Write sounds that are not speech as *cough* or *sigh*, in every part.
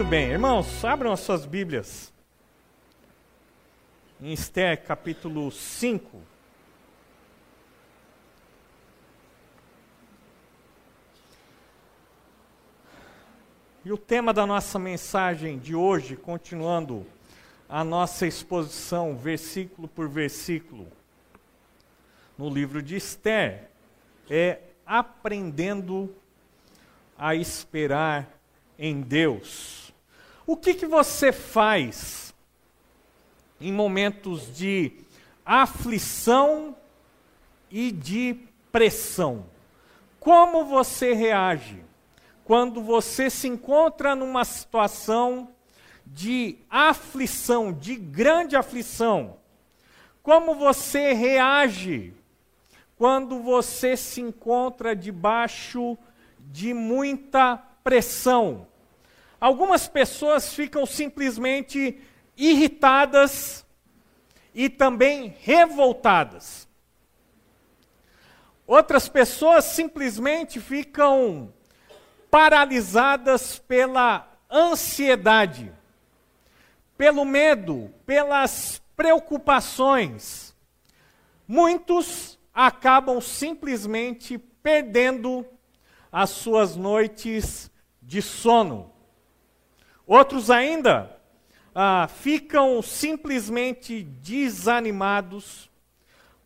Muito bem, irmãos, abram as suas Bíblias. Em Esther, capítulo 5. E o tema da nossa mensagem de hoje, continuando a nossa exposição, versículo por versículo, no livro de Esther, é aprendendo a esperar em Deus. O que, que você faz em momentos de aflição e de pressão? Como você reage quando você se encontra numa situação de aflição, de grande aflição? Como você reage quando você se encontra debaixo de muita pressão? Algumas pessoas ficam simplesmente irritadas e também revoltadas. Outras pessoas simplesmente ficam paralisadas pela ansiedade, pelo medo, pelas preocupações. Muitos acabam simplesmente perdendo as suas noites de sono. Outros ainda ah, ficam simplesmente desanimados,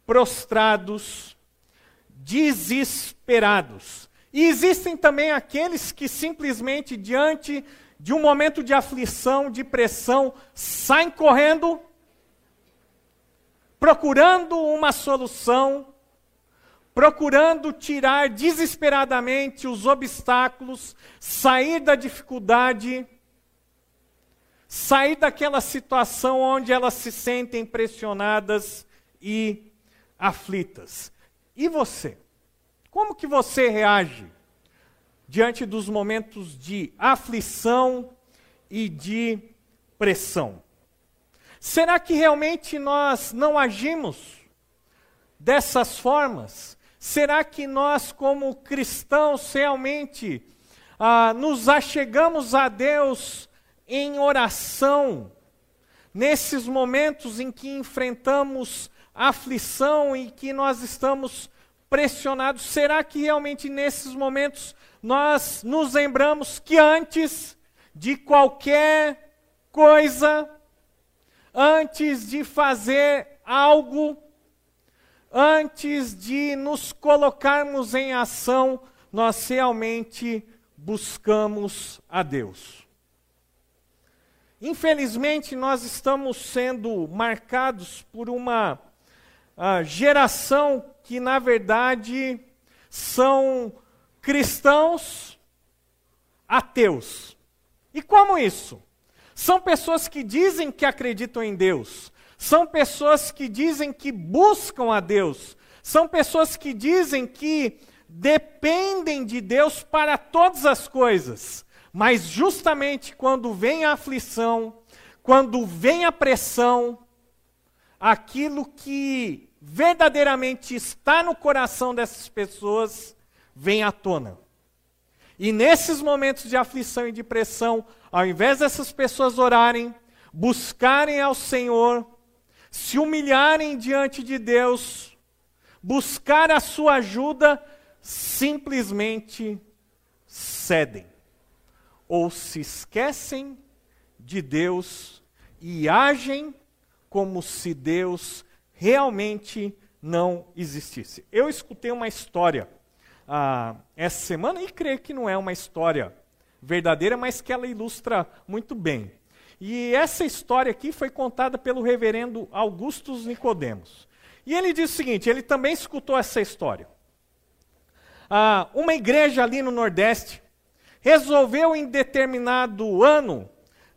prostrados, desesperados. E existem também aqueles que simplesmente, diante de um momento de aflição, de pressão, saem correndo, procurando uma solução, procurando tirar desesperadamente os obstáculos, sair da dificuldade sair daquela situação onde elas se sentem pressionadas e aflitas. E você? Como que você reage diante dos momentos de aflição e de pressão? Será que realmente nós não agimos dessas formas? Será que nós, como cristãos, realmente ah, nos achegamos a Deus em oração, nesses momentos em que enfrentamos aflição e que nós estamos pressionados, será que realmente nesses momentos nós nos lembramos que antes de qualquer coisa, antes de fazer algo, antes de nos colocarmos em ação, nós realmente buscamos a Deus? Infelizmente, nós estamos sendo marcados por uma uh, geração que, na verdade, são cristãos ateus. E como isso? São pessoas que dizem que acreditam em Deus, são pessoas que dizem que buscam a Deus, são pessoas que dizem que dependem de Deus para todas as coisas. Mas justamente quando vem a aflição, quando vem a pressão, aquilo que verdadeiramente está no coração dessas pessoas vem à tona. E nesses momentos de aflição e de pressão, ao invés dessas pessoas orarem, buscarem ao Senhor, se humilharem diante de Deus, buscar a sua ajuda, simplesmente cedem ou se esquecem de Deus e agem como se Deus realmente não existisse. Eu escutei uma história ah, essa semana e creio que não é uma história verdadeira, mas que ela ilustra muito bem. E essa história aqui foi contada pelo reverendo Augustus Nicodemos. E ele diz o seguinte: ele também escutou essa história. Ah, uma igreja ali no Nordeste resolveu em determinado ano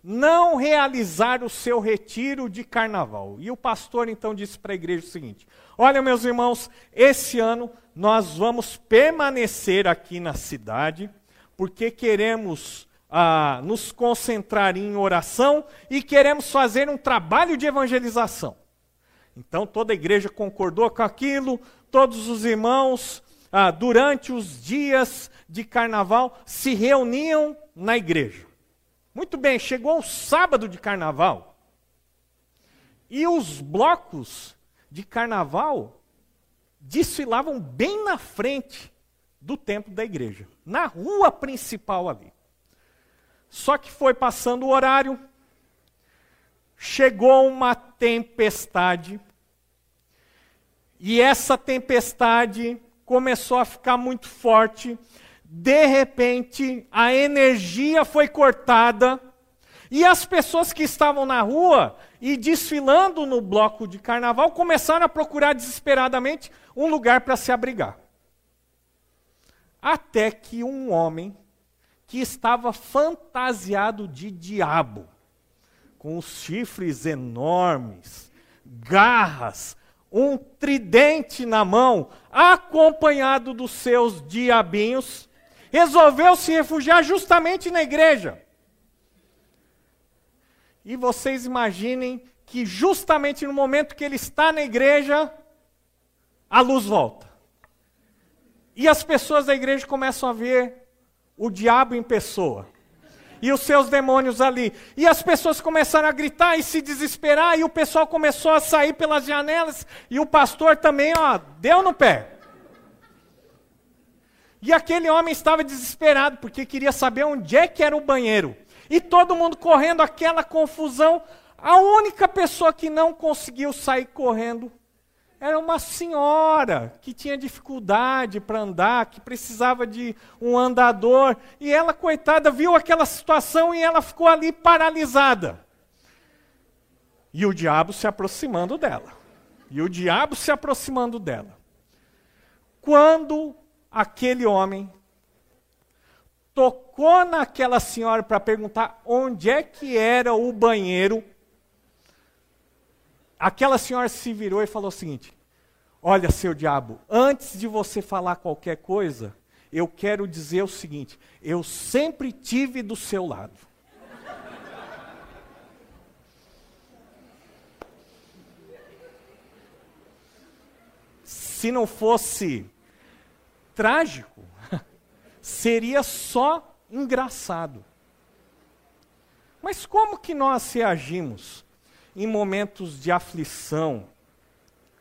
não realizar o seu retiro de carnaval. E o pastor então disse para a igreja o seguinte: Olha, meus irmãos, esse ano nós vamos permanecer aqui na cidade, porque queremos ah, nos concentrar em oração e queremos fazer um trabalho de evangelização. Então toda a igreja concordou com aquilo, todos os irmãos ah, durante os dias de carnaval se reuniam na igreja. Muito bem, chegou o sábado de carnaval. E os blocos de carnaval desfilavam bem na frente do templo da igreja, na rua principal ali. Só que foi passando o horário, chegou uma tempestade, e essa tempestade começou a ficar muito forte. De repente, a energia foi cortada, e as pessoas que estavam na rua e desfilando no bloco de carnaval começaram a procurar desesperadamente um lugar para se abrigar. Até que um homem que estava fantasiado de diabo, com os chifres enormes, garras, um tridente na mão, acompanhado dos seus diabinhos, resolveu se refugiar justamente na igreja. E vocês imaginem que justamente no momento que ele está na igreja, a luz volta. E as pessoas da igreja começam a ver o diabo em pessoa. E os seus demônios ali. E as pessoas começaram a gritar e se desesperar, e o pessoal começou a sair pelas janelas, e o pastor também, ó, deu no pé. E aquele homem estava desesperado, porque queria saber onde é que era o banheiro. E todo mundo correndo, aquela confusão. A única pessoa que não conseguiu sair correndo era uma senhora que tinha dificuldade para andar, que precisava de um andador, e ela, coitada, viu aquela situação e ela ficou ali paralisada. E o diabo se aproximando dela. E o diabo se aproximando dela. Quando aquele homem tocou naquela senhora para perguntar onde é que era o banheiro, aquela senhora se virou e falou o seguinte: Olha, seu diabo, antes de você falar qualquer coisa, eu quero dizer o seguinte: eu sempre tive do seu lado. Se não fosse trágico, *laughs* seria só engraçado. Mas como que nós reagimos em momentos de aflição,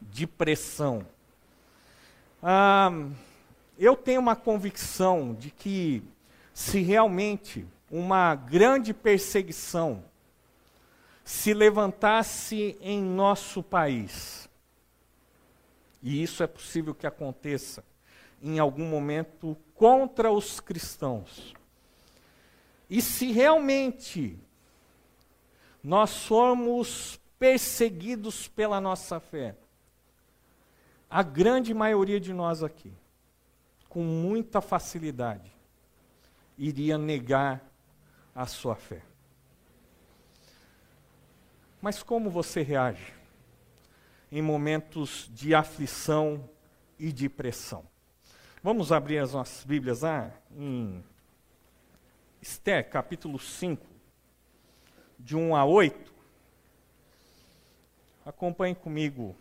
de pressão? Ah, eu tenho uma convicção de que se realmente uma grande perseguição se levantasse em nosso país, e isso é possível que aconteça em algum momento contra os cristãos, e se realmente nós somos perseguidos pela nossa fé, a grande maioria de nós aqui, com muita facilidade, iria negar a sua fé. Mas como você reage em momentos de aflição e de pressão? Vamos abrir as nossas Bíblias lá em Esther, capítulo 5, de 1 a 8. Acompanhe comigo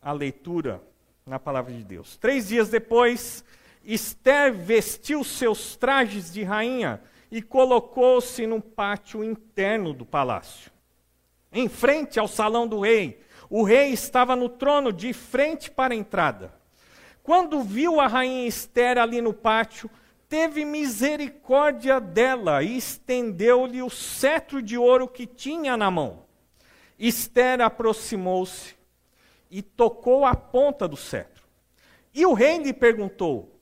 a leitura na palavra de Deus. Três dias depois, Esther vestiu seus trajes de rainha e colocou-se no pátio interno do palácio. Em frente ao salão do rei, o rei estava no trono de frente para a entrada. Quando viu a rainha Esther ali no pátio, teve misericórdia dela e estendeu-lhe o cetro de ouro que tinha na mão. Esther aproximou-se e tocou a ponta do cetro. E o rei lhe perguntou: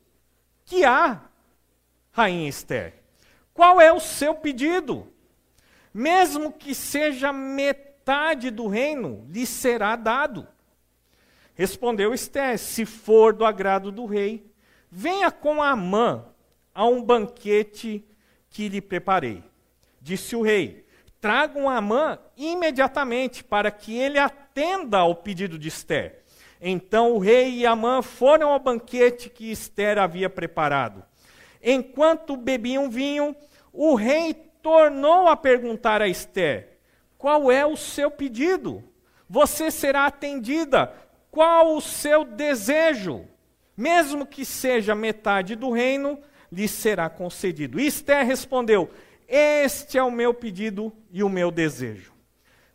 Que há, rainha Esther? Qual é o seu pedido? Mesmo que seja metade do reino, lhe será dado. Respondeu Esté: Se for do agrado do rei, venha com Amã a um banquete que lhe preparei. Disse o rei: Tragam Amã imediatamente, para que ele atenda ao pedido de Esther. Então o rei e Amã foram ao banquete que Esther havia preparado. Enquanto bebiam vinho, o rei tornou a perguntar a Esther: Qual é o seu pedido? Você será atendida qual o seu desejo? Mesmo que seja metade do reino, lhe será concedido. E Esther respondeu: Este é o meu pedido e o meu desejo.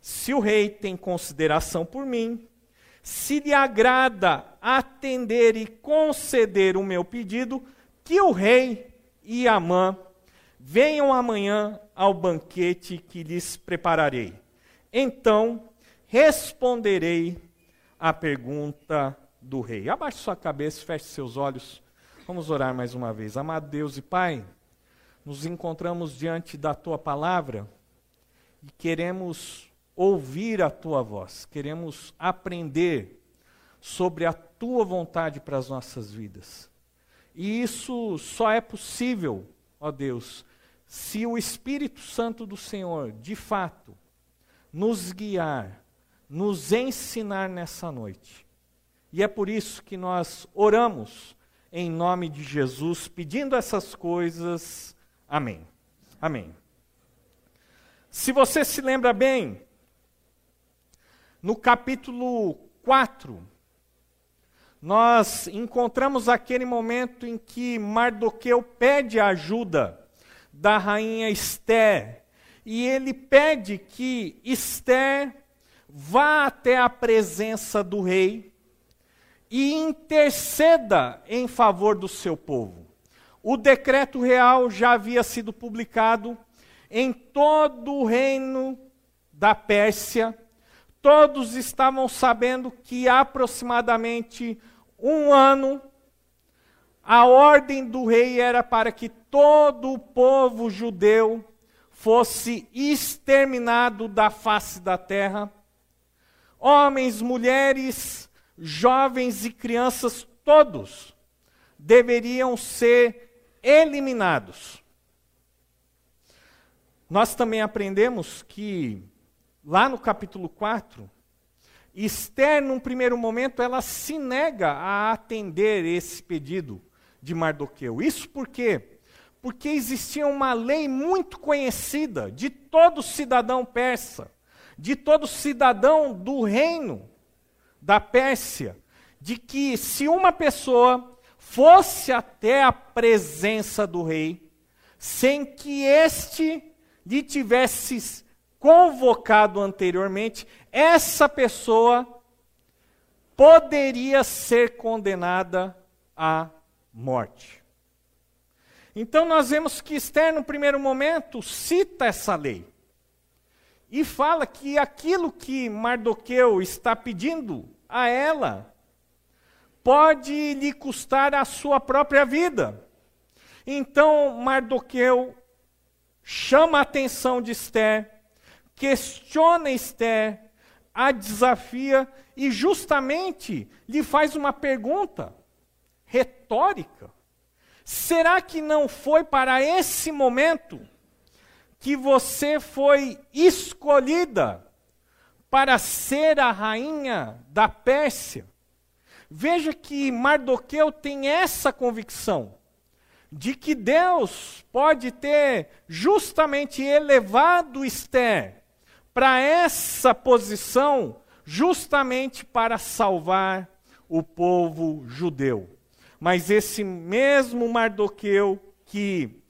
Se o rei tem consideração por mim, se lhe agrada atender e conceder o meu pedido, que o rei e Amã venham amanhã ao banquete que lhes prepararei. Então responderei à pergunta do rei. Abaixe sua cabeça, feche seus olhos. Vamos orar mais uma vez. Amado Deus e Pai, nos encontramos diante da tua palavra e queremos ouvir a tua voz, queremos aprender sobre a tua vontade para as nossas vidas. E isso só é possível, ó Deus, se o Espírito Santo do Senhor, de fato, nos guiar, nos ensinar nessa noite. E é por isso que nós oramos em nome de Jesus, pedindo essas coisas Amém. Amém. Se você se lembra bem, no capítulo 4, nós encontramos aquele momento em que Mardoqueu pede a ajuda da rainha Esther, e ele pede que Esther vá até a presença do rei e interceda em favor do seu povo. O decreto real já havia sido publicado em todo o reino da Pérsia. Todos estavam sabendo que aproximadamente um ano a ordem do rei era para que todo o povo judeu fosse exterminado da face da terra. Homens, mulheres, jovens e crianças, todos deveriam ser eliminados. Nós também aprendemos que, lá no capítulo 4, Esther, num primeiro momento, ela se nega a atender esse pedido de Mardoqueu. Isso por quê? Porque existia uma lei muito conhecida de todo cidadão persa, de todo cidadão do reino da Pérsia, de que se uma pessoa fosse até a presença do rei, sem que este lhe tivesse convocado anteriormente, essa pessoa poderia ser condenada à morte. Então nós vemos que Esther, no primeiro momento, cita essa lei. E fala que aquilo que Mardoqueu está pedindo a ela pode lhe custar a sua própria vida. Então Mardoqueu chama a atenção de Esther, questiona Esther, a desafia e justamente lhe faz uma pergunta retórica. Será que não foi para esse momento que você foi escolhida para ser a rainha da Pérsia? Veja que Mardoqueu tem essa convicção de que Deus pode ter justamente elevado Esther para essa posição, justamente para salvar o povo judeu. Mas esse mesmo Mardoqueu que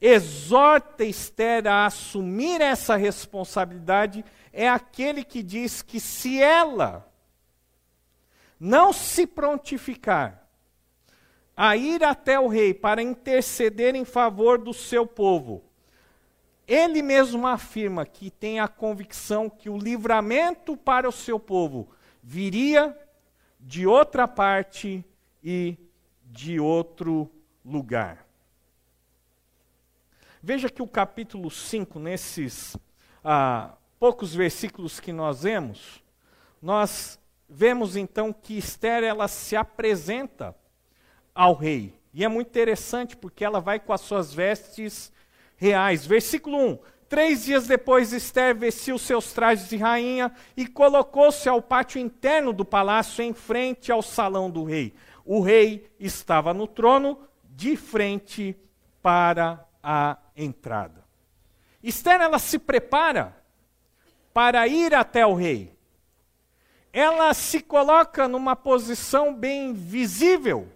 exorta Esther a assumir essa responsabilidade é aquele que diz que se ela não se prontificar a ir até o rei para interceder em favor do seu povo, ele mesmo afirma que tem a convicção que o livramento para o seu povo viria de outra parte e de outro lugar. Veja que o capítulo 5, nesses ah, poucos versículos que nós vemos, nós vemos então que Esther ela se apresenta ao rei. E é muito interessante porque ela vai com as suas vestes reais. Versículo 1. Três dias depois, Esther vestiu seus trajes de rainha e colocou-se ao pátio interno do palácio, em frente ao salão do rei. O rei estava no trono, de frente para a entrada. Esther ela se prepara para ir até o rei ela se coloca numa posição bem visível.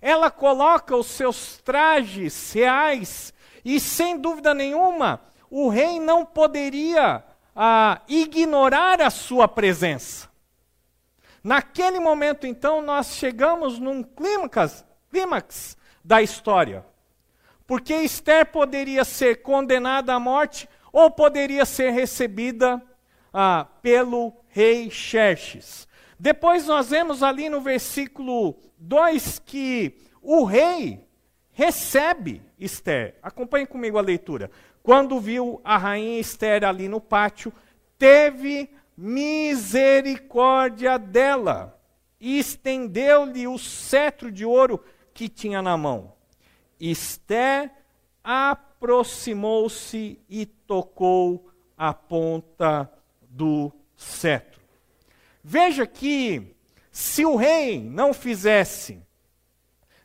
Ela coloca os seus trajes reais E sem dúvida nenhuma, o rei não poderia ah, ignorar a sua presença. Naquele momento, então, nós chegamos num clímax, clímax da história. Porque Esther poderia ser condenada à morte ou poderia ser recebida ah, pelo rei Xerxes. Depois nós vemos ali no versículo 2 que o rei recebe Esther. Acompanhe comigo a leitura. Quando viu a rainha Esther ali no pátio, teve misericórdia dela e estendeu-lhe o cetro de ouro que tinha na mão. Esther aproximou-se e tocou a ponta do cetro. Veja que, se o rei não fizesse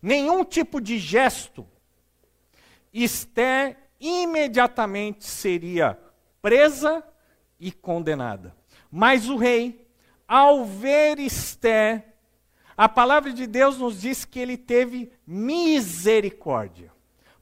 nenhum tipo de gesto, Esther imediatamente seria presa e condenada. Mas o rei, ao ver Esther, a palavra de Deus nos diz que ele teve misericórdia.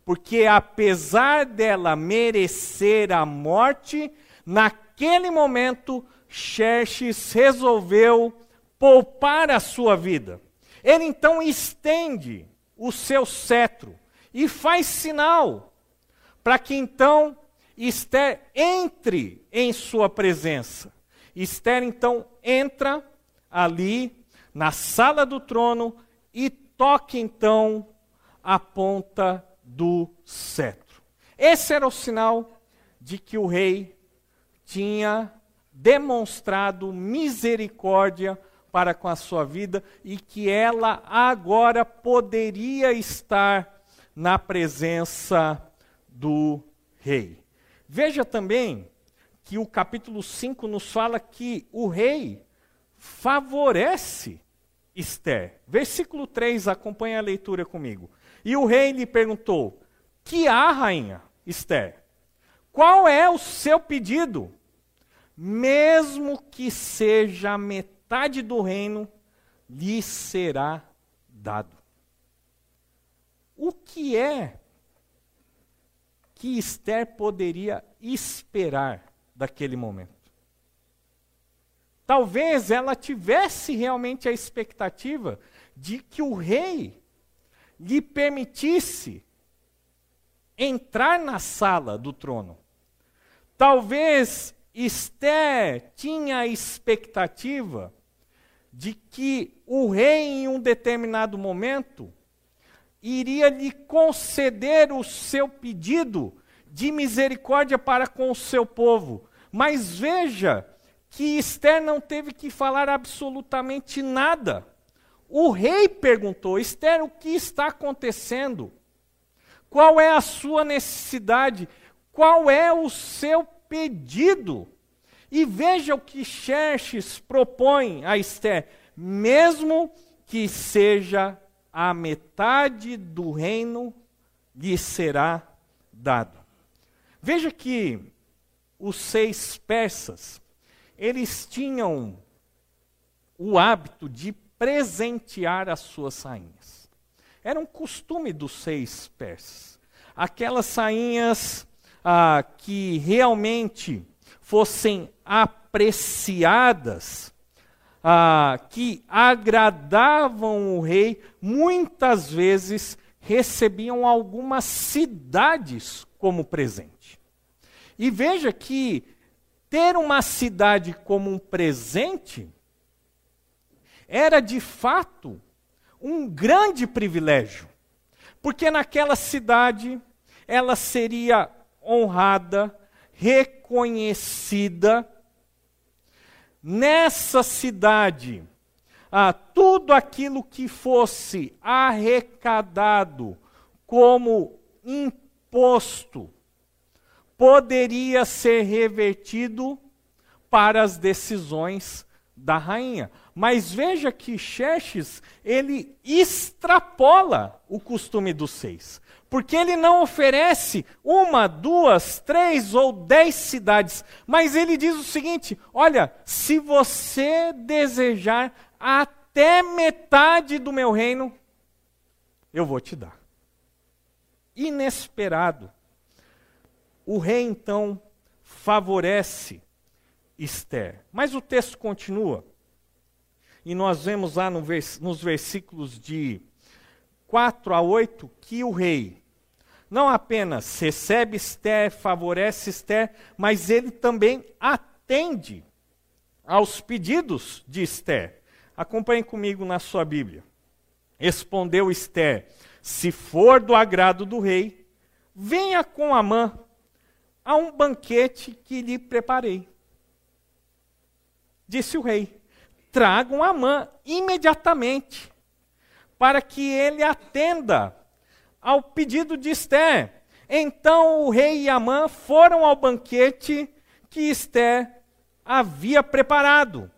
Porque apesar dela merecer a morte, naquele momento Xerxes resolveu poupar a sua vida. Ele então estende o seu cetro e faz sinal para que então Esther entre em sua presença. Esther então entra ali na sala do trono e toca então a ponta do cetro. Esse era o sinal de que o rei tinha demonstrado misericórdia para com a sua vida e que ela agora poderia estar na presença do rei. Veja também que o capítulo 5 nos fala que o rei favorece Esther. Versículo 3, acompanha a leitura comigo. E o rei lhe perguntou: Que há, rainha Esther? Qual é o seu pedido? Mesmo que seja metade do reino, lhe será dado. O que é que Esther poderia esperar daquele momento? Talvez ela tivesse realmente a expectativa de que o rei lhe permitisse entrar na sala do trono. Talvez Esther tinha a expectativa de que o rei, em um determinado momento, iria lhe conceder o seu pedido de misericórdia para com o seu povo. Mas veja que Esther não teve que falar absolutamente nada. O rei perguntou: Esther, o que está acontecendo? Qual é a sua necessidade? Qual é o seu pedido? E veja o que Xerxes propõe a Esther: mesmo que seja a metade do reino, lhe será dado. Veja que os seis persas eles tinham o hábito de presentear as suas rainhas. Era um costume dos seis persas. Aquelas sainhas ah, que realmente fossem apreciadas, ah, que agradavam o rei, muitas vezes recebiam algumas cidades como presente. E veja que ter uma cidade como um presente era de fato um grande privilégio, porque naquela cidade ela seria honrada, reconhecida. Nessa cidade, ah, tudo aquilo que fosse arrecadado como imposto poderia ser revertido para as decisões da rainha. Mas veja que Xerxes, ele extrapola o costume dos seis. Porque ele não oferece uma, duas, três ou dez cidades. Mas ele diz o seguinte: olha, se você desejar até metade do meu reino, eu vou te dar. Inesperado o rei então favorece Esther. Mas o texto continua. E nós vemos lá no vers nos versículos de 4 a 8 que o rei não apenas recebe Esther, favorece Esther, mas ele também atende aos pedidos de Esther. Acompanhe comigo na sua Bíblia. Respondeu Esther: Se for do agrado do rei, venha com Amã a um banquete que lhe preparei. Disse o rei: Tragam Amã imediatamente, para que ele atenda ao pedido de Esther. Então o rei e Amã foram ao banquete que Esther havia preparado.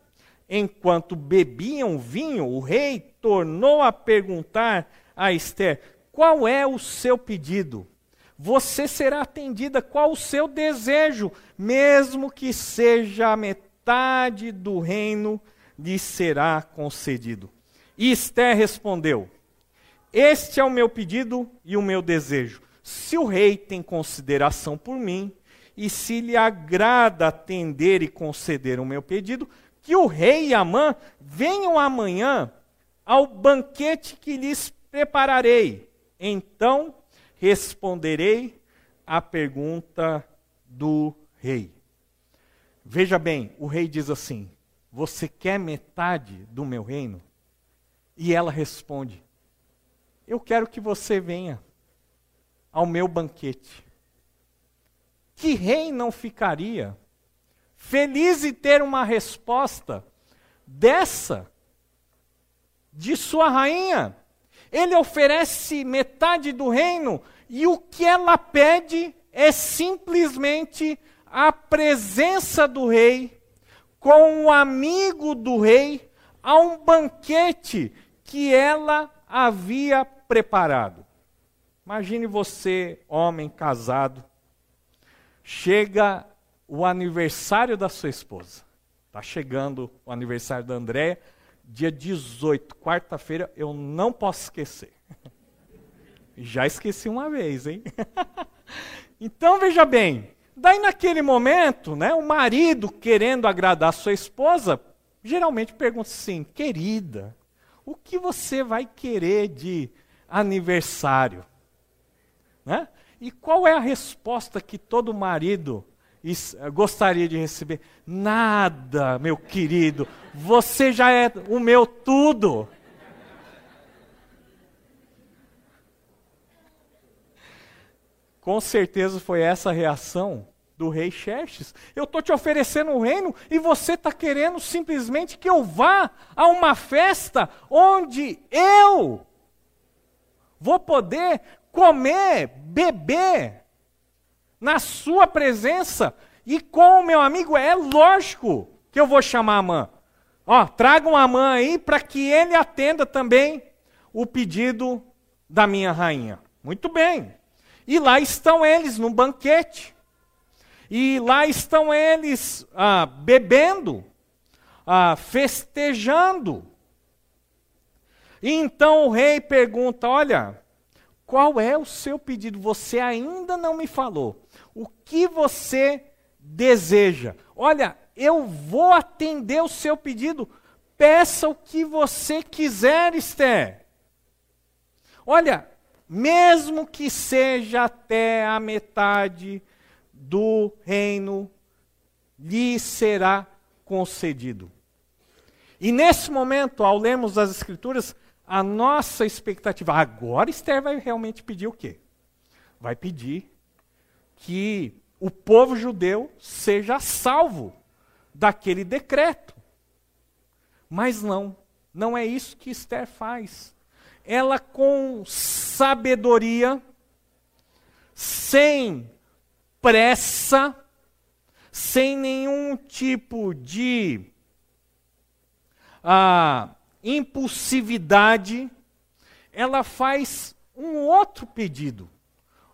Enquanto bebiam vinho, o rei tornou a perguntar a Esther: Qual é o seu pedido? Você será atendida. Qual o seu desejo? Mesmo que seja a metade do reino, lhe será concedido. E Esther respondeu: este é o meu pedido e o meu desejo. Se o rei tem consideração por mim, e se lhe agrada atender e conceder o meu pedido, que o rei e Amã venham amanhã ao banquete que lhes prepararei. Então responderei à pergunta do rei. Veja bem, o rei diz assim: Você quer metade do meu reino? E ela responde: eu quero que você venha ao meu banquete. Que rei não ficaria feliz em ter uma resposta dessa de sua rainha? Ele oferece metade do reino e o que ela pede é simplesmente a presença do rei com o amigo do rei a um banquete que ela havia preparado. Imagine você, homem casado, chega o aniversário da sua esposa. Está chegando o aniversário da Andréia, dia 18, quarta-feira, eu não posso esquecer. *laughs* Já esqueci uma vez, hein? *laughs* então veja bem, daí naquele momento, né, o marido querendo agradar sua esposa, geralmente pergunta assim: querida, o que você vai querer de aniversário. Né? E qual é a resposta que todo marido gostaria de receber? Nada, meu querido, você já é o meu tudo. Com certeza foi essa a reação do rei Xerxes. Eu estou te oferecendo um reino e você está querendo simplesmente que eu vá a uma festa onde eu vou poder comer, beber na sua presença e com o meu amigo. É lógico que eu vou chamar a mãe. Ó, tragam mãe aí para que ele atenda também o pedido da minha rainha. Muito bem. E lá estão eles no banquete. E lá estão eles ah, bebendo, ah, festejando. E então o rei pergunta: Olha, qual é o seu pedido? Você ainda não me falou. O que você deseja? Olha, eu vou atender o seu pedido. Peça o que você quiser, Esther. Olha, mesmo que seja até a metade do reino lhe será concedido. E nesse momento, ao lermos as Escrituras, a nossa expectativa, agora Esther vai realmente pedir o quê? Vai pedir que o povo judeu seja salvo daquele decreto. Mas não, não é isso que Esther faz. Ela, com sabedoria, sem pressa, sem nenhum tipo de ah, impulsividade, ela faz um outro pedido.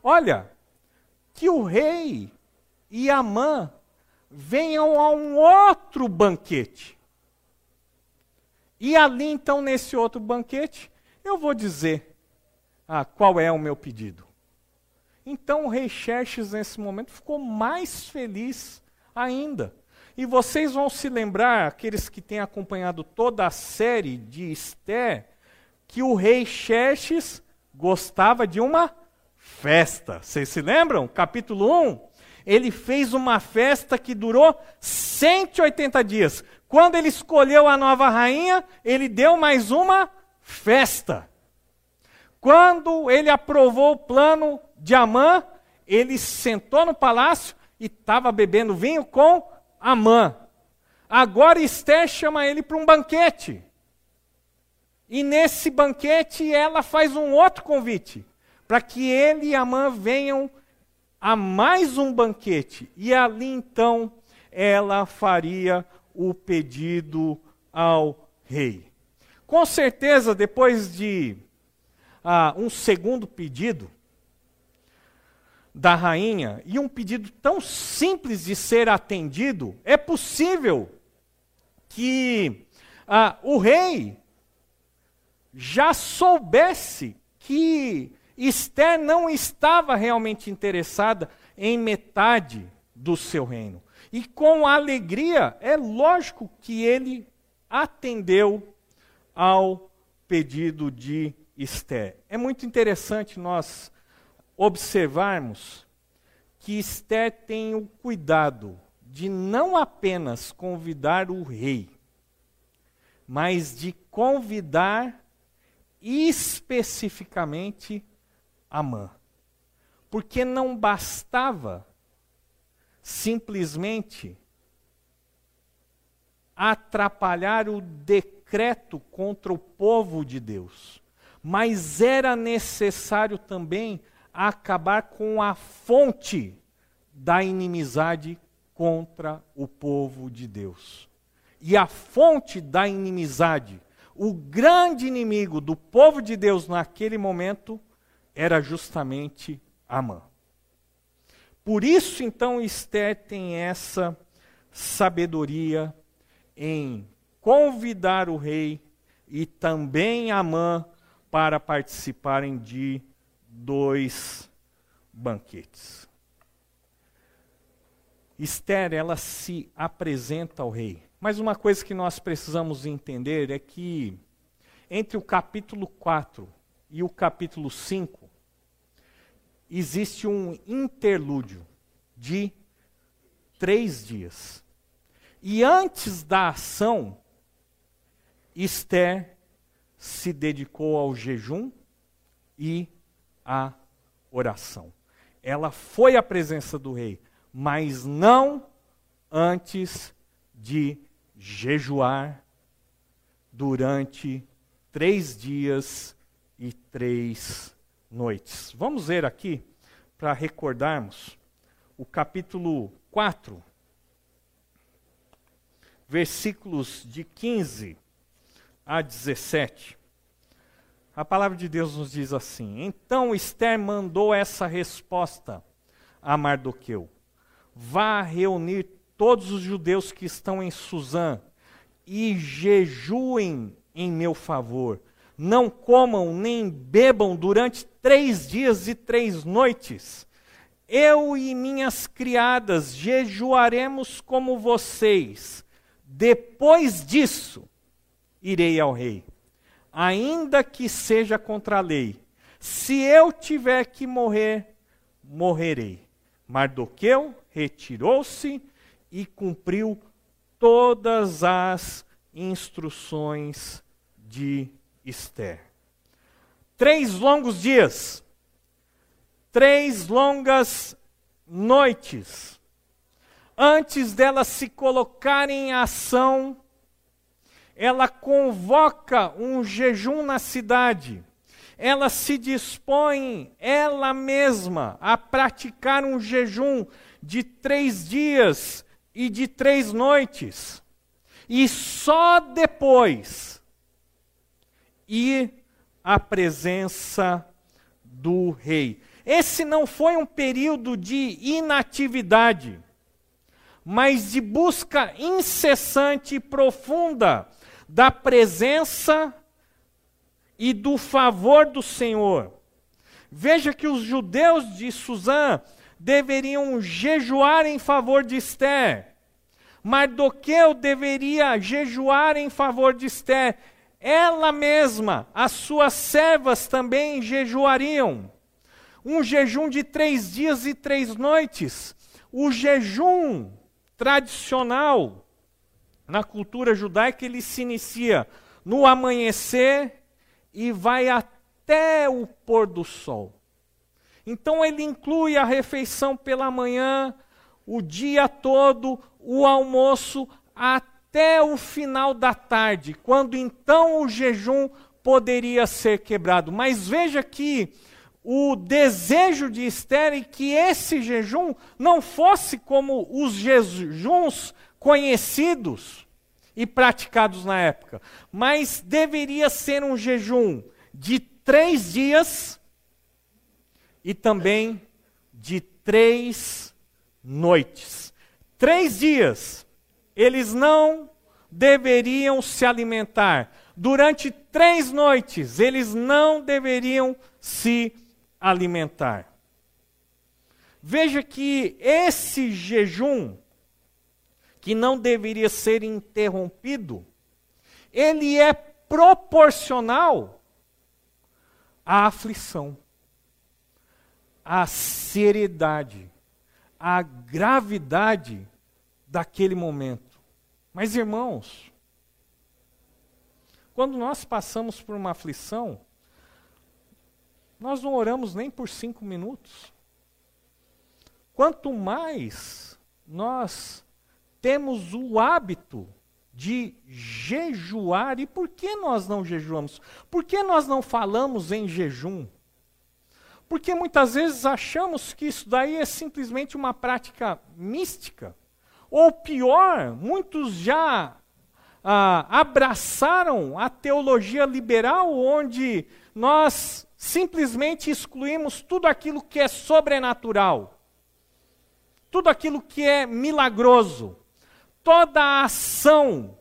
Olha, que o rei e a mãe venham a um outro banquete. E ali, então, nesse outro banquete, eu vou dizer ah, qual é o meu pedido. Então o rei Xerxes, nesse momento, ficou mais feliz ainda. E vocês vão se lembrar, aqueles que têm acompanhado toda a série de Esther, que o rei Xerxes gostava de uma festa. Vocês se lembram? Capítulo 1. Ele fez uma festa que durou 180 dias. Quando ele escolheu a nova rainha, ele deu mais uma festa. Quando ele aprovou o plano de Amã, ele sentou no palácio e estava bebendo vinho com Amã. Agora Esther chama ele para um banquete. E nesse banquete ela faz um outro convite, para que ele e Amã venham a mais um banquete. E ali então ela faria o pedido ao rei. Com certeza, depois de ah, um segundo pedido da rainha, e um pedido tão simples de ser atendido, é possível que ah, o rei já soubesse que Esther não estava realmente interessada em metade do seu reino. E com alegria, é lógico que ele atendeu ao pedido de Esther. É muito interessante nós observarmos que Esther tem o cuidado de não apenas convidar o rei, mas de convidar especificamente Amã. Porque não bastava simplesmente atrapalhar o decreto contra o povo de Deus mas era necessário também acabar com a fonte da inimizade contra o povo de Deus. E a fonte da inimizade, o grande inimigo do povo de Deus naquele momento, era justamente Amã. Por isso, então, Esther tem essa sabedoria em convidar o rei e também Amã para participarem de dois banquetes. Esther, ela se apresenta ao rei. Mas uma coisa que nós precisamos entender é que entre o capítulo 4 e o capítulo 5 existe um interlúdio de três dias. E antes da ação, Esther se dedicou ao jejum e à oração. Ela foi à presença do rei, mas não antes de jejuar durante três dias e três noites. Vamos ver aqui, para recordarmos, o capítulo 4, versículos de 15 a 17. A palavra de Deus nos diz assim: Então Esther mandou essa resposta a Mardoqueu: Vá reunir todos os judeus que estão em Suzã e jejuem em meu favor. Não comam nem bebam durante três dias e três noites. Eu e minhas criadas jejuaremos como vocês. Depois disso, irei ao rei, ainda que seja contra a lei. Se eu tiver que morrer, morrerei. Mardoqueu retirou-se e cumpriu todas as instruções de Esther. Três longos dias, três longas noites, antes dela se colocar em ação ela convoca um jejum na cidade. Ela se dispõe, ela mesma, a praticar um jejum de três dias e de três noites. E só depois ir à presença do rei. Esse não foi um período de inatividade, mas de busca incessante e profunda da presença e do favor do Senhor. Veja que os judeus de Suzã deveriam jejuar em favor de Esther. Mardoqueu deveria jejuar em favor de Esther. Ela mesma, as suas servas também jejuariam. Um jejum de três dias e três noites. O jejum tradicional na cultura judaica ele se inicia no amanhecer e vai até o pôr do sol. Então ele inclui a refeição pela manhã, o dia todo, o almoço até o final da tarde, quando então o jejum poderia ser quebrado. Mas veja que o desejo de Esther é que esse jejum não fosse como os jejuns conhecidos e praticados na época, mas deveria ser um jejum de três dias e também de três noites. Três dias, eles não deveriam se alimentar. Durante três noites, eles não deveriam se alimentar. Veja que esse jejum, que não deveria ser interrompido, ele é proporcional à aflição a seriedade, a gravidade daquele momento. Mas, irmãos, quando nós passamos por uma aflição, nós não oramos nem por cinco minutos. Quanto mais nós temos o hábito de jejuar, e por que nós não jejuamos? Por que nós não falamos em jejum? Porque muitas vezes achamos que isso daí é simplesmente uma prática mística. Ou pior, muitos já ah, abraçaram a teologia liberal, onde nós simplesmente excluímos tudo aquilo que é sobrenatural, tudo aquilo que é milagroso, toda a ação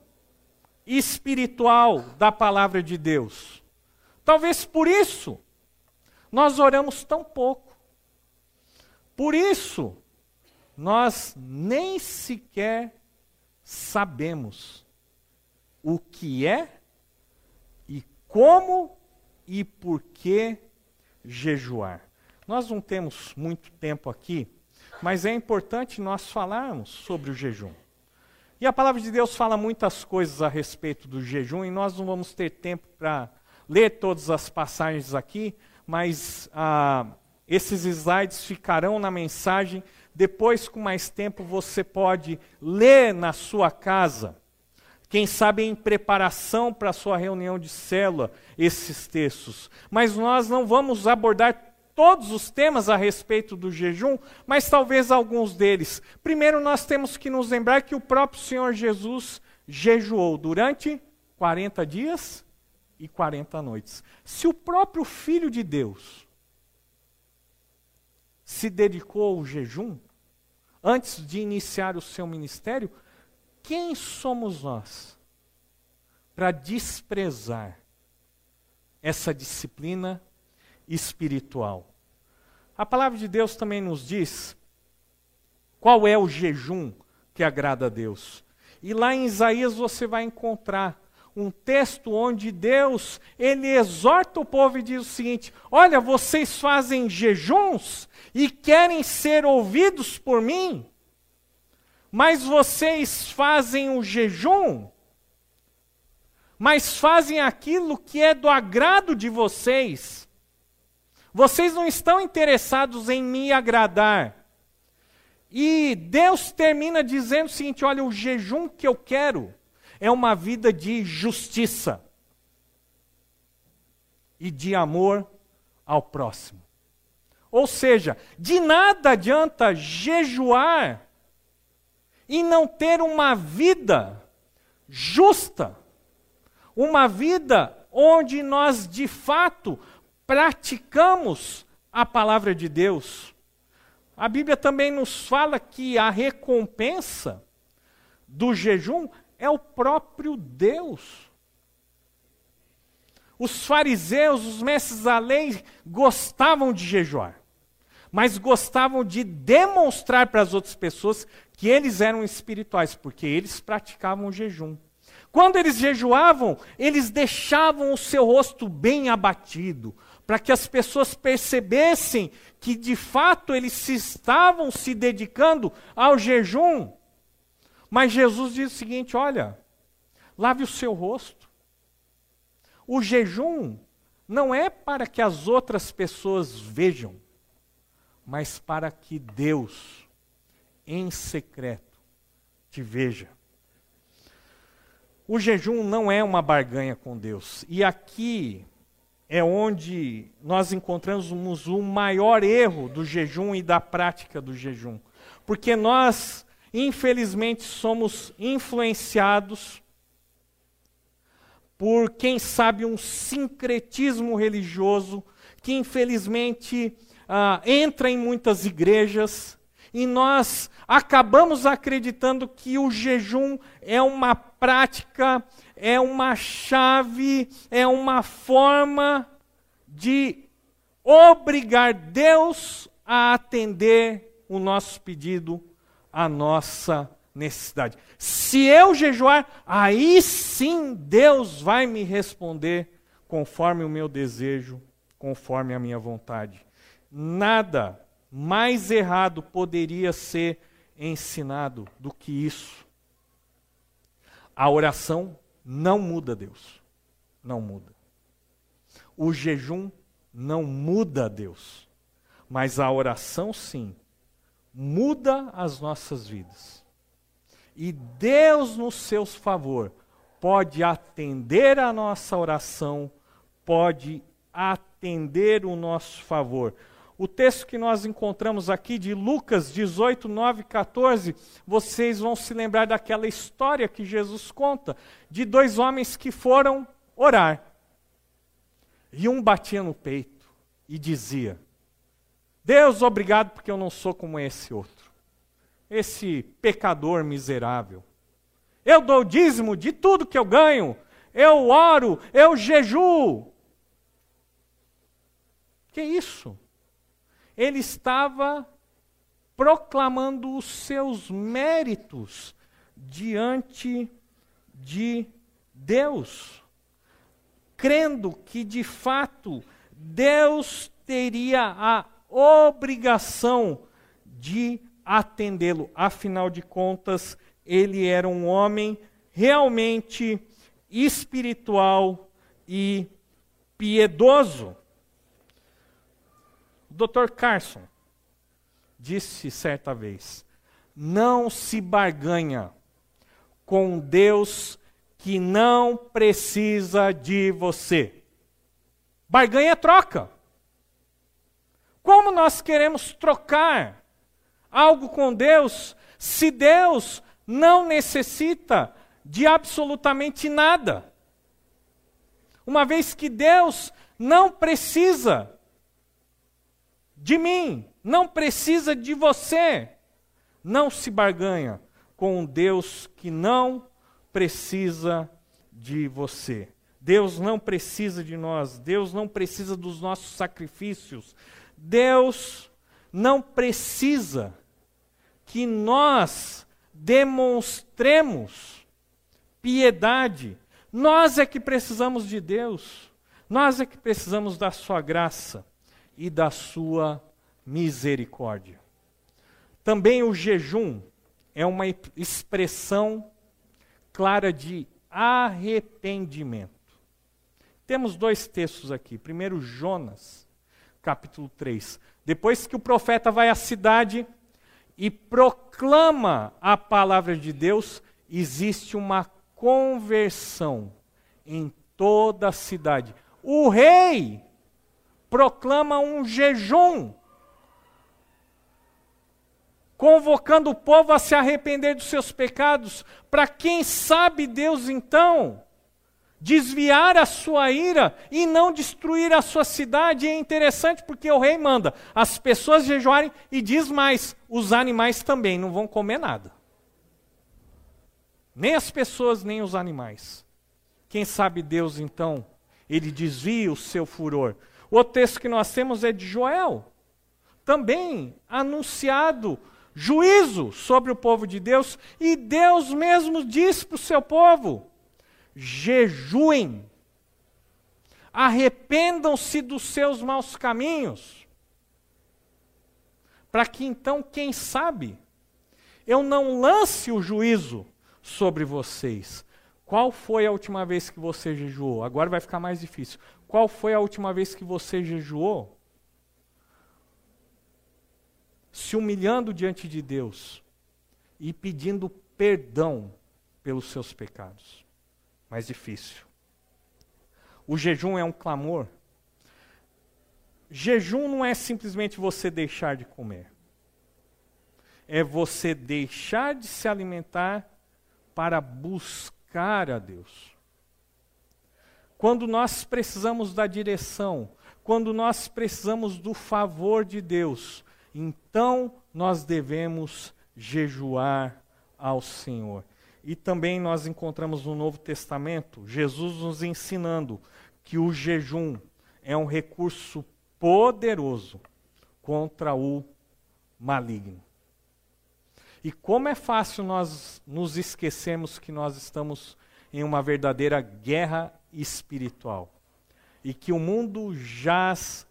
espiritual da palavra de Deus. Talvez por isso nós oramos tão pouco. Por isso, nós nem sequer sabemos o que é e como e por que jejuar. Nós não temos muito tempo aqui, mas é importante nós falarmos sobre o jejum. E a palavra de Deus fala muitas coisas a respeito do jejum, e nós não vamos ter tempo para ler todas as passagens aqui, mas ah, esses slides ficarão na mensagem. Depois, com mais tempo, você pode ler na sua casa. Quem sabe em preparação para a sua reunião de célula, esses textos. Mas nós não vamos abordar todos os temas a respeito do jejum, mas talvez alguns deles. Primeiro, nós temos que nos lembrar que o próprio Senhor Jesus jejuou durante 40 dias e 40 noites. Se o próprio Filho de Deus se dedicou ao jejum, antes de iniciar o seu ministério, quem somos nós para desprezar essa disciplina espiritual? A palavra de Deus também nos diz qual é o jejum que agrada a Deus. E lá em Isaías você vai encontrar um texto onde Deus, ele exorta o povo e diz o seguinte: "Olha, vocês fazem jejuns e querem ser ouvidos por mim, mas vocês fazem o jejum, mas fazem aquilo que é do agrado de vocês. Vocês não estão interessados em me agradar. E Deus termina dizendo o seguinte: olha, o jejum que eu quero é uma vida de justiça e de amor ao próximo. Ou seja, de nada adianta jejuar e não ter uma vida justa, uma vida onde nós de fato praticamos a palavra de Deus. A Bíblia também nos fala que a recompensa do jejum é o próprio Deus. Os fariseus, os mestres da lei, gostavam de jejuar, mas gostavam de demonstrar para as outras pessoas que eles eram espirituais, porque eles praticavam o jejum. Quando eles jejuavam, eles deixavam o seu rosto bem abatido, para que as pessoas percebessem que de fato eles se estavam se dedicando ao jejum. Mas Jesus diz o seguinte: olha, lave o seu rosto. O jejum não é para que as outras pessoas vejam, mas para que Deus, em secreto, te veja. O jejum não é uma barganha com Deus. E aqui é onde nós encontramos o maior erro do jejum e da prática do jejum. Porque nós, infelizmente, somos influenciados por, quem sabe, um sincretismo religioso que, infelizmente, ah, entra em muitas igrejas e nós acabamos acreditando que o jejum é uma prática é uma chave, é uma forma de obrigar Deus a atender o nosso pedido, a nossa necessidade. Se eu jejuar, aí sim Deus vai me responder conforme o meu desejo, conforme a minha vontade. Nada mais errado poderia ser ensinado do que isso. A oração não muda Deus. Não muda. O jejum não muda Deus. Mas a oração, sim, muda as nossas vidas. E Deus, no seu favor, pode atender a nossa oração, pode atender o nosso favor o texto que nós encontramos aqui de Lucas 18, 9 14, vocês vão se lembrar daquela história que Jesus conta de dois homens que foram orar. E um batia no peito e dizia: Deus, obrigado porque eu não sou como esse outro, esse pecador miserável. Eu dou dízimo de tudo que eu ganho, eu oro, eu jejuo. Que isso? Ele estava proclamando os seus méritos diante de Deus, crendo que de fato Deus teria a obrigação de atendê-lo. Afinal de contas, ele era um homem realmente espiritual e piedoso. Dr. Carson disse certa vez: não se barganha com Deus que não precisa de você. Barganha é troca. Como nós queremos trocar algo com Deus se Deus não necessita de absolutamente nada? Uma vez que Deus não precisa de mim, não precisa de você. Não se barganha com um Deus que não precisa de você. Deus não precisa de nós, Deus não precisa dos nossos sacrifícios. Deus não precisa que nós demonstremos piedade. Nós é que precisamos de Deus. Nós é que precisamos da sua graça e da sua misericórdia. Também o jejum é uma expressão clara de arrependimento. Temos dois textos aqui. Primeiro, Jonas, capítulo 3. Depois que o profeta vai à cidade e proclama a palavra de Deus, existe uma conversão em toda a cidade. O rei proclama um jejum, convocando o povo a se arrepender dos seus pecados, para quem sabe Deus então desviar a sua ira e não destruir a sua cidade. é interessante porque o rei manda as pessoas jejuarem e diz mais: os animais também não vão comer nada. Nem as pessoas, nem os animais. Quem sabe Deus então ele desvia o seu furor. O outro texto que nós temos é de Joel, também anunciado juízo sobre o povo de Deus, e Deus mesmo diz para o seu povo: jejuem, arrependam-se dos seus maus caminhos, para que então, quem sabe, eu não lance o juízo sobre vocês. Qual foi a última vez que você jejuou? Agora vai ficar mais difícil. Qual foi a última vez que você jejuou? Se humilhando diante de Deus e pedindo perdão pelos seus pecados. Mais difícil. O jejum é um clamor. Jejum não é simplesmente você deixar de comer. É você deixar de se alimentar para buscar a Deus. Quando nós precisamos da direção, quando nós precisamos do favor de Deus, então nós devemos jejuar ao Senhor. E também nós encontramos no Novo Testamento Jesus nos ensinando que o jejum é um recurso poderoso contra o maligno. E como é fácil nós nos esquecermos que nós estamos em uma verdadeira guerra espiritual. E que o mundo jaz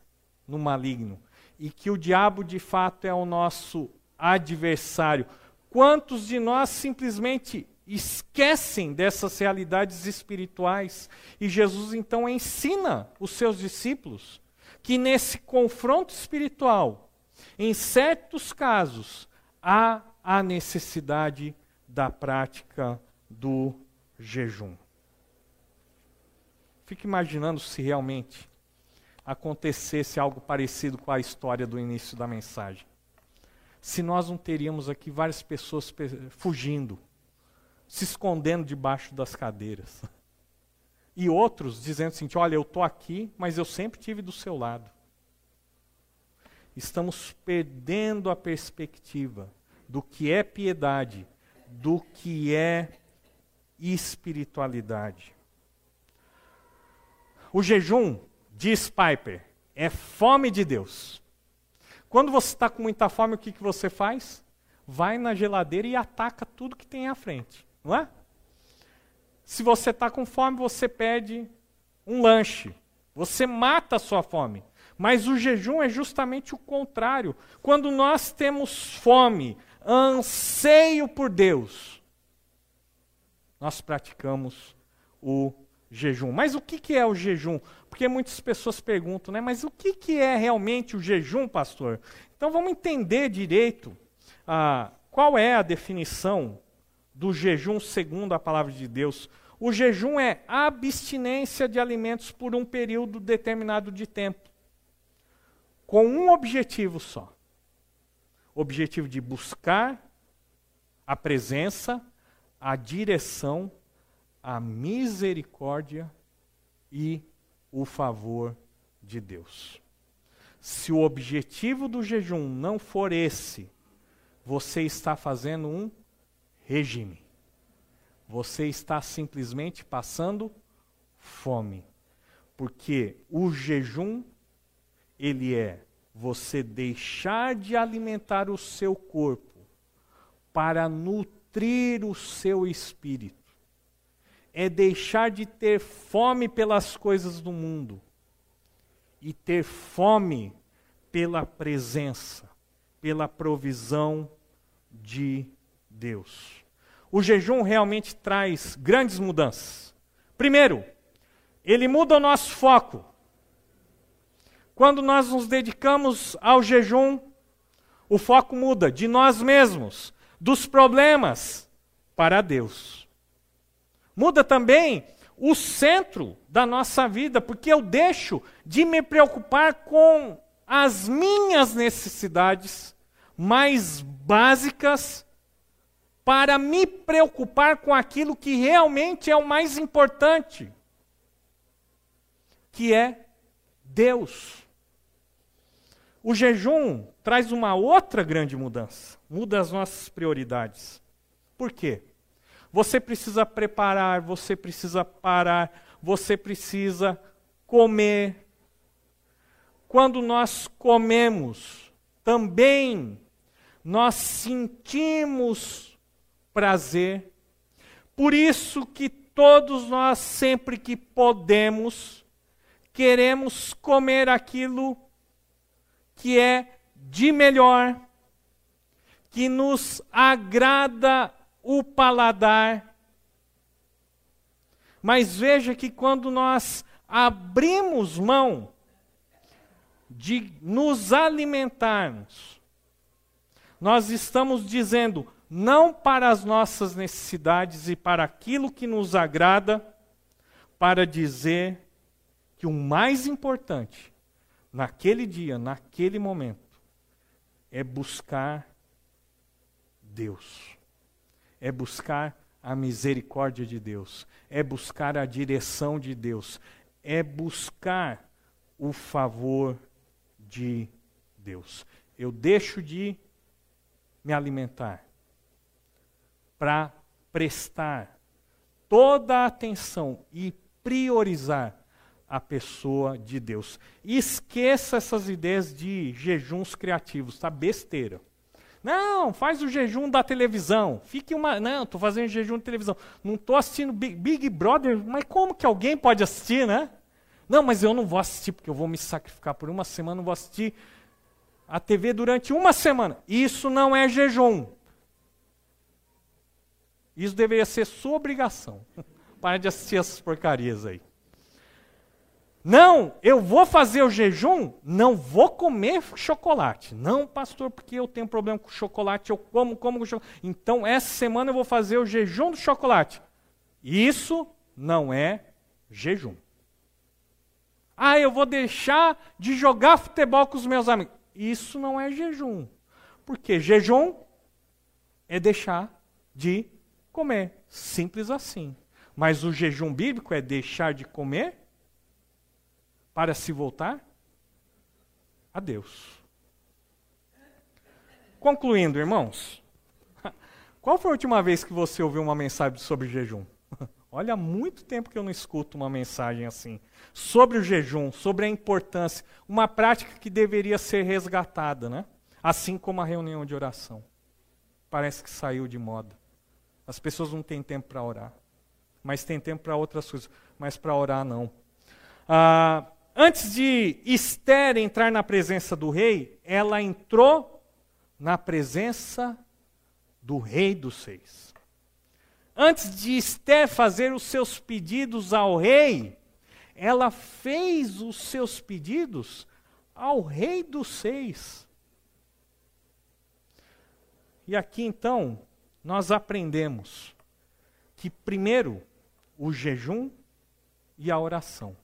no maligno. E que o diabo de fato é o nosso adversário. Quantos de nós simplesmente esquecem dessas realidades espirituais? E Jesus então ensina os seus discípulos que nesse confronto espiritual, em certos casos, há a necessidade da prática do jejum. Fique imaginando se realmente acontecesse algo parecido com a história do início da mensagem. Se nós não teríamos aqui várias pessoas fugindo, se escondendo debaixo das cadeiras. E outros dizendo assim: olha, eu estou aqui, mas eu sempre tive do seu lado. Estamos perdendo a perspectiva do que é piedade, do que é espiritualidade. O jejum, diz Piper, é fome de Deus. Quando você está com muita fome, o que, que você faz? Vai na geladeira e ataca tudo que tem à frente, não é? Se você está com fome, você pede um lanche. Você mata a sua fome. Mas o jejum é justamente o contrário. Quando nós temos fome, anseio por Deus, nós praticamos o jejum. Mas o que, que é o jejum? Porque muitas pessoas perguntam, né? Mas o que, que é realmente o jejum, pastor? Então vamos entender direito ah, qual é a definição do jejum segundo a palavra de Deus. O jejum é abstinência de alimentos por um período determinado de tempo, com um objetivo só: objetivo de buscar a presença, a direção, a misericórdia e o favor de Deus. Se o objetivo do jejum não for esse, você está fazendo um regime. Você está simplesmente passando fome. Porque o jejum, ele é você deixar de alimentar o seu corpo para nutrir o seu espírito. É deixar de ter fome pelas coisas do mundo e ter fome pela presença, pela provisão de Deus. O jejum realmente traz grandes mudanças. Primeiro, ele muda o nosso foco. Quando nós nos dedicamos ao jejum, o foco muda de nós mesmos dos problemas para Deus. Muda também o centro da nossa vida, porque eu deixo de me preocupar com as minhas necessidades mais básicas para me preocupar com aquilo que realmente é o mais importante, que é Deus. O jejum traz uma outra grande mudança, muda as nossas prioridades. Por quê? Você precisa preparar, você precisa parar, você precisa comer. Quando nós comemos, também nós sentimos prazer. Por isso que todos nós, sempre que podemos, queremos comer aquilo que é de melhor, que nos agrada o paladar. Mas veja que quando nós abrimos mão de nos alimentarmos, nós estamos dizendo não para as nossas necessidades e para aquilo que nos agrada, para dizer que o mais importante naquele dia, naquele momento, é buscar Deus, é buscar a misericórdia de Deus, é buscar a direção de Deus, é buscar o favor de Deus. Eu deixo de me alimentar para prestar toda a atenção e priorizar a pessoa de Deus. esqueça essas ideias de jejuns criativos, tá besteira. Não, faz o jejum da televisão. Fique uma. Não, estou fazendo jejum de televisão. Não estou assistindo Big, Big, Brother, mas como que alguém pode assistir, né? Não, mas eu não vou assistir, porque eu vou me sacrificar por uma semana, não vou assistir a TV durante uma semana. Isso não é jejum. Isso deveria ser sua obrigação. *laughs* Para de assistir essas porcarias aí. Não, eu vou fazer o jejum, não vou comer chocolate. Não, pastor, porque eu tenho problema com chocolate, eu como, como com chocolate. Então, essa semana eu vou fazer o jejum do chocolate. Isso não é jejum. Ah, eu vou deixar de jogar futebol com os meus amigos. Isso não é jejum. Porque jejum é deixar de comer. Simples assim. Mas o jejum bíblico é deixar de comer para se voltar a Deus. Concluindo, irmãos, *laughs* qual foi a última vez que você ouviu uma mensagem sobre jejum? *laughs* Olha, há muito tempo que eu não escuto uma mensagem assim. Sobre o jejum, sobre a importância. Uma prática que deveria ser resgatada, né? Assim como a reunião de oração. Parece que saiu de moda. As pessoas não têm tempo para orar. Mas têm tempo para outras coisas. Mas para orar, não. Ah, Antes de Esther entrar na presença do rei, ela entrou na presença do rei dos seis. Antes de Esther fazer os seus pedidos ao rei, ela fez os seus pedidos ao rei dos seis. E aqui então, nós aprendemos que primeiro o jejum e a oração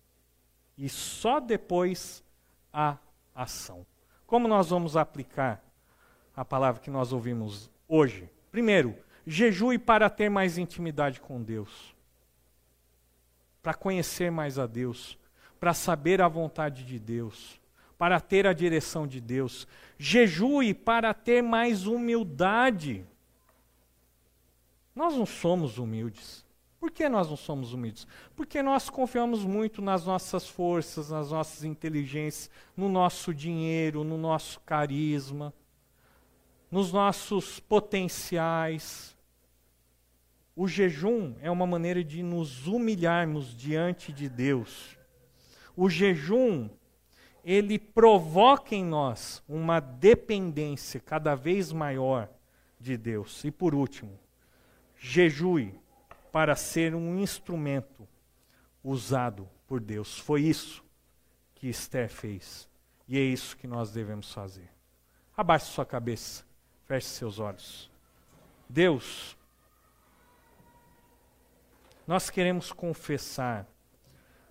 e só depois a ação. Como nós vamos aplicar a palavra que nós ouvimos hoje? Primeiro, jejue para ter mais intimidade com Deus, para conhecer mais a Deus, para saber a vontade de Deus, para ter a direção de Deus. Jejue para ter mais humildade. Nós não somos humildes. Por que nós não somos humildes? Porque nós confiamos muito nas nossas forças, nas nossas inteligências, no nosso dinheiro, no nosso carisma, nos nossos potenciais. O jejum é uma maneira de nos humilharmos diante de Deus. O jejum, ele provoca em nós uma dependência cada vez maior de Deus. E por último, jejue para ser um instrumento usado por Deus. Foi isso que Esther fez. E é isso que nós devemos fazer. Abaixe sua cabeça, feche seus olhos. Deus, nós queremos confessar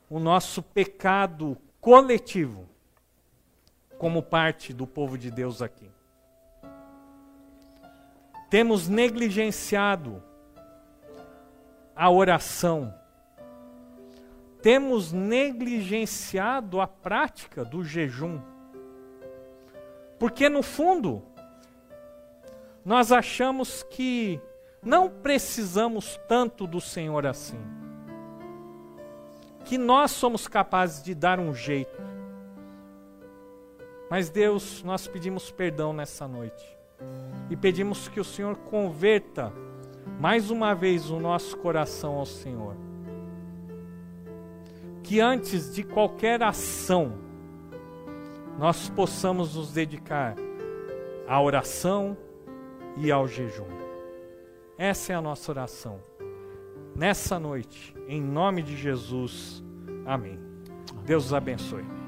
o nosso pecado coletivo como parte do povo de Deus aqui. Temos negligenciado a oração. Temos negligenciado a prática do jejum. Porque, no fundo, nós achamos que não precisamos tanto do Senhor assim. que nós somos capazes de dar um jeito. Mas Deus, nós pedimos perdão nessa noite. E pedimos que o Senhor converta mais uma vez o nosso coração ao Senhor. Que antes de qualquer ação, nós possamos nos dedicar à oração e ao jejum. Essa é a nossa oração. Nessa noite, em nome de Jesus. Amém. Deus os abençoe.